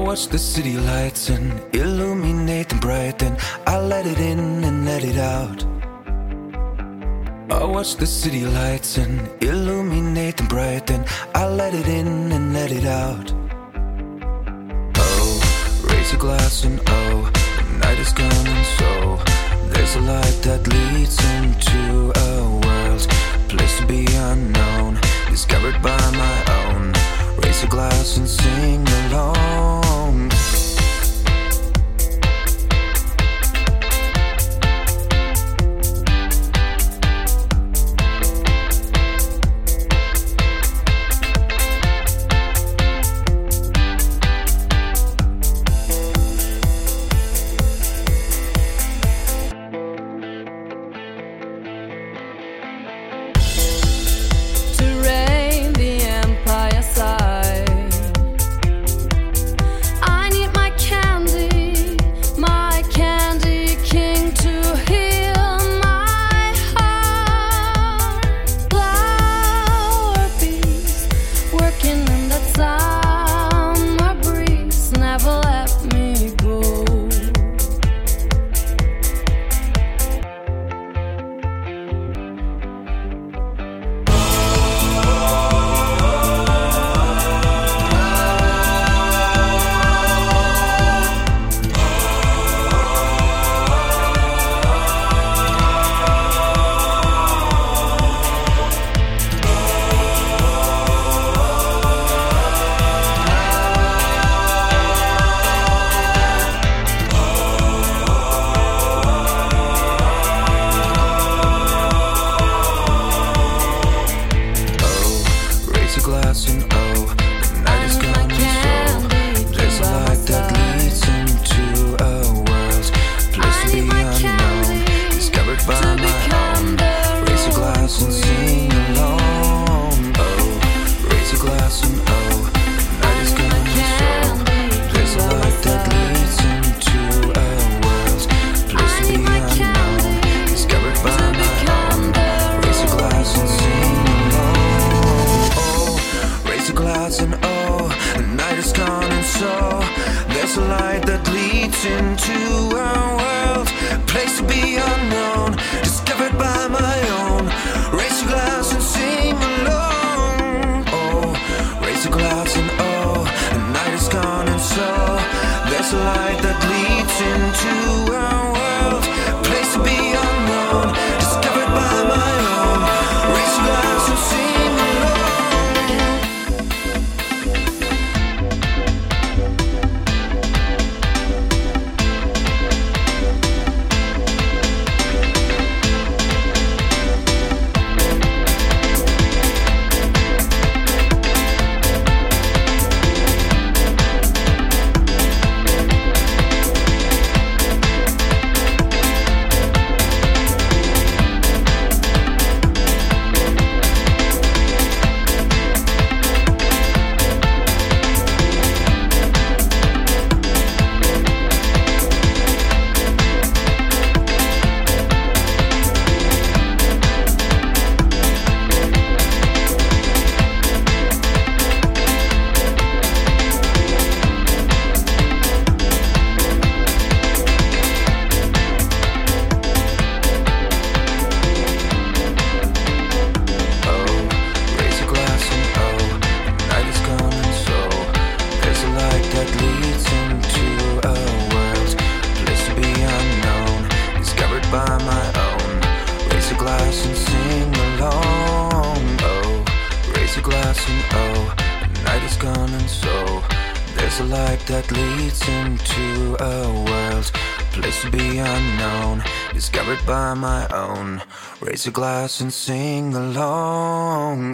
watch the city lights and illuminate them bright, then I let it in and let it out. I watch the city lights and illuminate them bright, then I let it in and let it out. Oh, raise a glass and oh, the night is and so there's a light that leads into a world, place to be unknown, discovered by my own. Raise a glass and sing along. Is gone and so there's a light that leads into a world, place to be unknown, discovered by my own. Raise a glass and sing along. Oh, raise a glass and oh, the night is gone and so there's a light that leads into a Raise a glass and sing along.